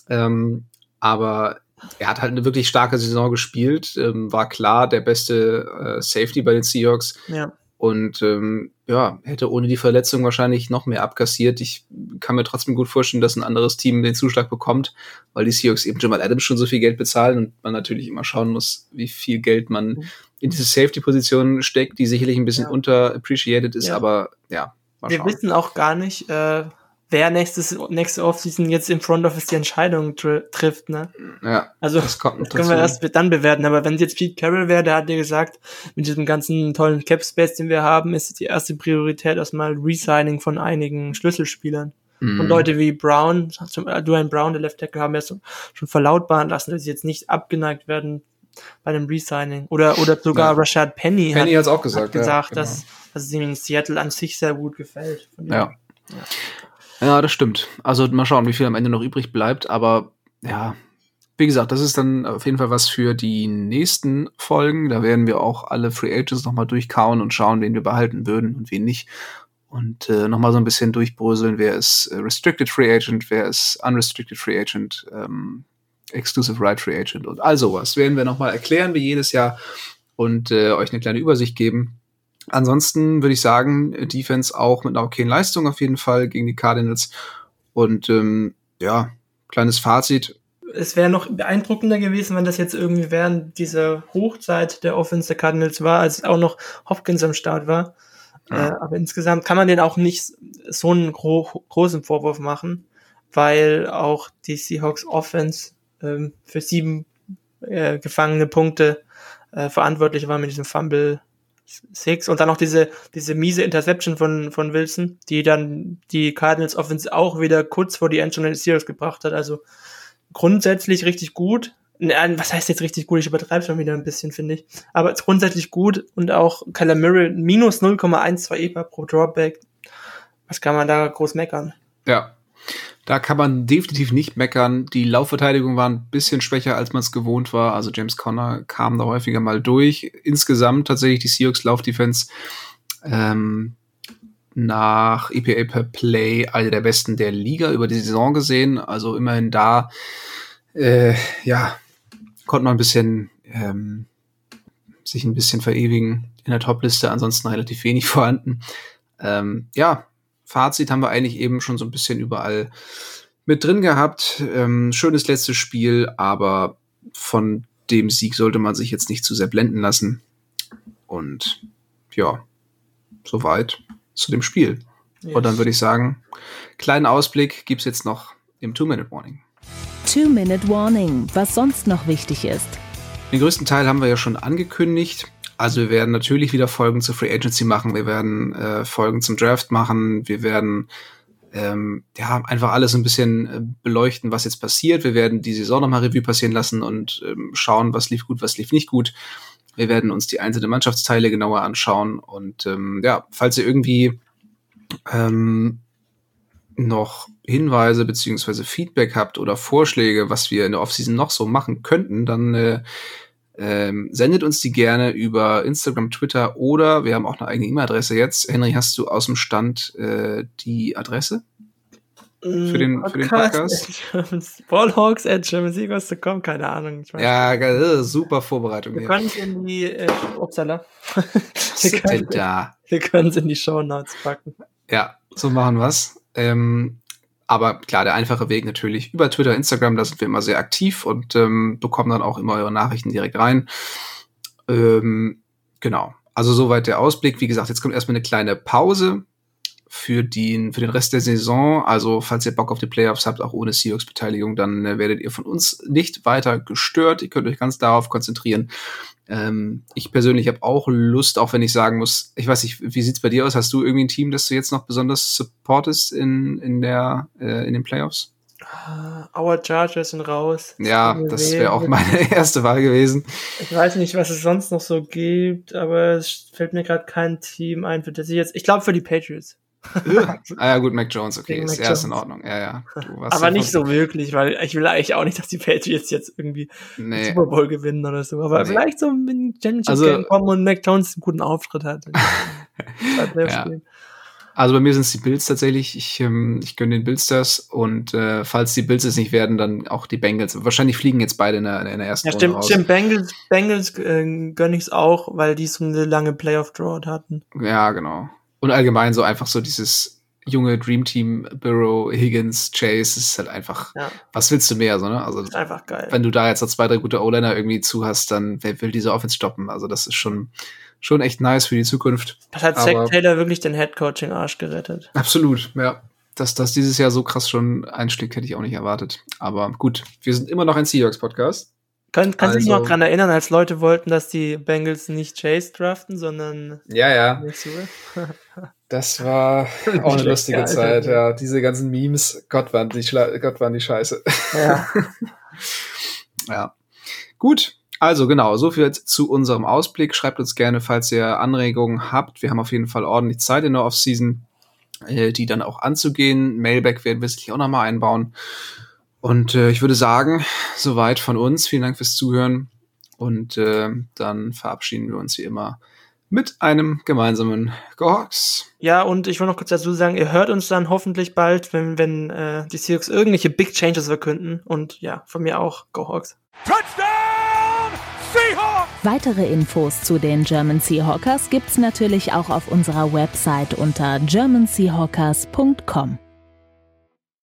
Ähm, aber er hat halt eine wirklich starke Saison gespielt, ähm, war klar der beste äh, Safety bei den Seahawks. Ja. Und ähm, ja, hätte ohne die Verletzung wahrscheinlich noch mehr abkassiert. Ich kann mir trotzdem gut vorstellen, dass ein anderes Team den Zuschlag bekommt, weil die Seahawks eben Jamal Adams schon so viel Geld bezahlen und man natürlich immer schauen muss, wie viel Geld man mhm. in diese Safety-Position steckt, die sicherlich ein bisschen ja. unterappreciated ist, ja. aber ja. Wir wissen auch gar nicht, äh, wer nächstes, nächste Offseason jetzt im Front Office die Entscheidung tr trifft, ne? Ja. Also, das, kommt das können wir erst dann bewerten. Aber wenn es jetzt Pete Carroll wäre, der hat dir gesagt, mit diesem ganzen tollen Cap Space, den wir haben, ist die erste Priorität erstmal Resigning von einigen Schlüsselspielern. Mhm. Und Leute wie Brown, zum, äh, Dwayne Brown, der Left Tackle, haben ja so, schon verlautbaren lassen, dass sie jetzt nicht abgeneigt werden bei dem Resigning. Oder, oder sogar ja. Rashad Penny, Penny hat auch gesagt, hat gesagt ja, genau. dass, dass es ihm in Seattle an sich sehr gut gefällt. Ja. Ja. Das stimmt. Also mal schauen, wie viel am Ende noch übrig bleibt. Aber ja, wie gesagt, das ist dann auf jeden Fall was für die nächsten Folgen. Da werden wir auch alle Free Agents nochmal durchkauen und schauen, wen wir behalten würden und wen nicht. Und äh, nochmal so ein bisschen durchbröseln, wer ist äh, Restricted Free Agent, wer ist Unrestricted Free Agent, ähm, Exclusive Right Free Agent und all sowas werden wir nochmal erklären, wie jedes Jahr und äh, euch eine kleine Übersicht geben. Ansonsten würde ich sagen, Defense auch mit einer okayen Leistung auf jeden Fall gegen die Cardinals. Und ähm, ja, kleines Fazit. Es wäre noch beeindruckender gewesen, wenn das jetzt irgendwie während dieser Hochzeit der Offense der Cardinals war, als auch noch Hopkins am Start war. Ja. Äh, aber insgesamt kann man den auch nicht so einen gro großen Vorwurf machen, weil auch die Seahawks Offense ähm, für sieben äh, gefangene Punkte äh, verantwortlich war mit diesem Fumble Six und dann noch diese, diese miese Interception von, von Wilson, die dann die Cardinals Offense auch wieder kurz vor die Endzone des Seahawks gebracht hat. Also grundsätzlich richtig gut. was heißt jetzt richtig gut? Ich übertreibe schon wieder ein bisschen, finde ich. Aber grundsätzlich gut und auch Kyler Murray minus 0,12 EPA pro Dropback. Was kann man da groß meckern? Ja, da kann man definitiv nicht meckern. Die Laufverteidigung war ein bisschen schwächer, als man es gewohnt war. Also James Conner kam da häufiger mal durch. Insgesamt tatsächlich die Seahawks Laufdefense ähm, nach EPA per Play eine der besten der Liga über die Saison gesehen. Also immerhin da, äh, ja, konnte man ein bisschen ähm, sich ein bisschen verewigen in der Topliste, ansonsten relativ wenig vorhanden. Ähm, ja, Fazit haben wir eigentlich eben schon so ein bisschen überall mit drin gehabt. Ähm, schönes letztes Spiel, aber von dem Sieg sollte man sich jetzt nicht zu sehr blenden lassen. Und ja, soweit zu dem Spiel. Yes. Und dann würde ich sagen, kleinen Ausblick gibt's jetzt noch im Two-Minute-Warning. Two-Minute-Warning, was sonst noch wichtig ist. Den größten Teil haben wir ja schon angekündigt. Also wir werden natürlich wieder Folgen zur Free Agency machen, wir werden äh, Folgen zum Draft machen, wir werden ähm, ja einfach alles ein bisschen äh, beleuchten, was jetzt passiert. Wir werden die Saison nochmal Revue passieren lassen und ähm, schauen, was lief gut, was lief nicht gut. Wir werden uns die einzelnen Mannschaftsteile genauer anschauen und ähm, ja, falls ihr irgendwie ähm, noch Hinweise beziehungsweise Feedback habt oder Vorschläge, was wir in der Offseason noch so machen könnten, dann äh, ähm, sendet uns die gerne über Instagram, Twitter oder wir haben auch eine eigene E-Mail-Adresse jetzt. Henry, hast du aus dem Stand äh, die Adresse? Für den, Podcast, für den Podcast? Ballhawks at germanseagers.com, keine Ahnung. ja, super Vorbereitung. Wir können es in die, äh, upsala. wir können es in die Show Notes packen. Ja, so machen wir's. Ähm, aber klar, der einfache Weg natürlich über Twitter, Instagram, da sind wir immer sehr aktiv und ähm, bekommen dann auch immer eure Nachrichten direkt rein. Ähm, genau. Also soweit der Ausblick. Wie gesagt, jetzt kommt erstmal eine kleine Pause für den, für den Rest der Saison. Also, falls ihr Bock auf die Playoffs habt, auch ohne Seahawks-Beteiligung, dann äh, werdet ihr von uns nicht weiter gestört. Ihr könnt euch ganz darauf konzentrieren, ähm, ich persönlich habe auch Lust, auch wenn ich sagen muss, ich weiß nicht, wie sieht's bei dir aus? Hast du irgendwie ein Team, das du jetzt noch besonders supportest in, in, der, äh, in den Playoffs? Uh, our Chargers sind raus. Das ja, das wäre auch meine erste Wahl gewesen. Ich weiß nicht, was es sonst noch so gibt, aber es fällt mir gerade kein Team ein, für das ich jetzt. Ich glaube für die Patriots ah ja, gut, Mac Jones, okay, ist erst in Ordnung. Ja, ja. Aber nicht so wirklich, weil ich will eigentlich auch nicht, dass die Patriots jetzt irgendwie nee. Super Bowl gewinnen oder so. Aber nee. vielleicht so ein Championship also, Game kommen und Mac Jones einen guten Auftritt hat. ja. Also bei mir sind es die Bills tatsächlich. Ich, ähm, ich gönne den Bills das und äh, falls die Bills es nicht werden, dann auch die Bengals. Wahrscheinlich fliegen jetzt beide in der, in der ersten ja, stimmt, Runde raus. Stimmt, Bengals, Bengals äh, gönne ich es auch, weil die so eine lange Playoff-Drought hatten. Ja, genau und allgemein so einfach so dieses junge Dream Team, Burrow, Higgins, Chase, ist halt einfach, ja. was willst du mehr, so, ne? Also, ist einfach geil. Wenn du da jetzt noch zwei, drei gute O-Liner irgendwie zu hast, dann wer will diese Offense stoppen? Also, das ist schon, schon echt nice für die Zukunft. Das hat Zack Taylor wirklich den Head-Coaching-Arsch gerettet. Absolut, ja. Dass das dieses Jahr so krass schon einschlägt, hätte ich auch nicht erwartet. Aber gut, wir sind immer noch ein Seahawks-Podcast. Kann, kannst du also, dich noch dran erinnern, als Leute wollten, dass die Bengals nicht Chase draften, sondern ja, ja. Das war auch eine lustige Alter, Zeit, ja. Diese ganzen Memes, Gott waren die, Gott waren die Scheiße. Ja. ja. Gut, also genau, so viel zu unserem Ausblick. Schreibt uns gerne, falls ihr Anregungen habt. Wir haben auf jeden Fall ordentlich Zeit in der Offseason, äh, die dann auch anzugehen. Mailback werden wir sicherlich auch nochmal einbauen. Und äh, ich würde sagen, soweit von uns. Vielen Dank fürs Zuhören. Und äh, dann verabschieden wir uns wie immer mit einem gemeinsamen Gohawks. Ja, und ich will noch kurz dazu sagen, ihr hört uns dann hoffentlich bald, wenn, wenn äh, die Seahawks irgendwelche Big Changes verkünden. Und ja, von mir auch Gohawks. Touchdown Seahawks! Weitere Infos zu den German Seahawkers gibt's natürlich auch auf unserer Website unter germanseahawkers.com.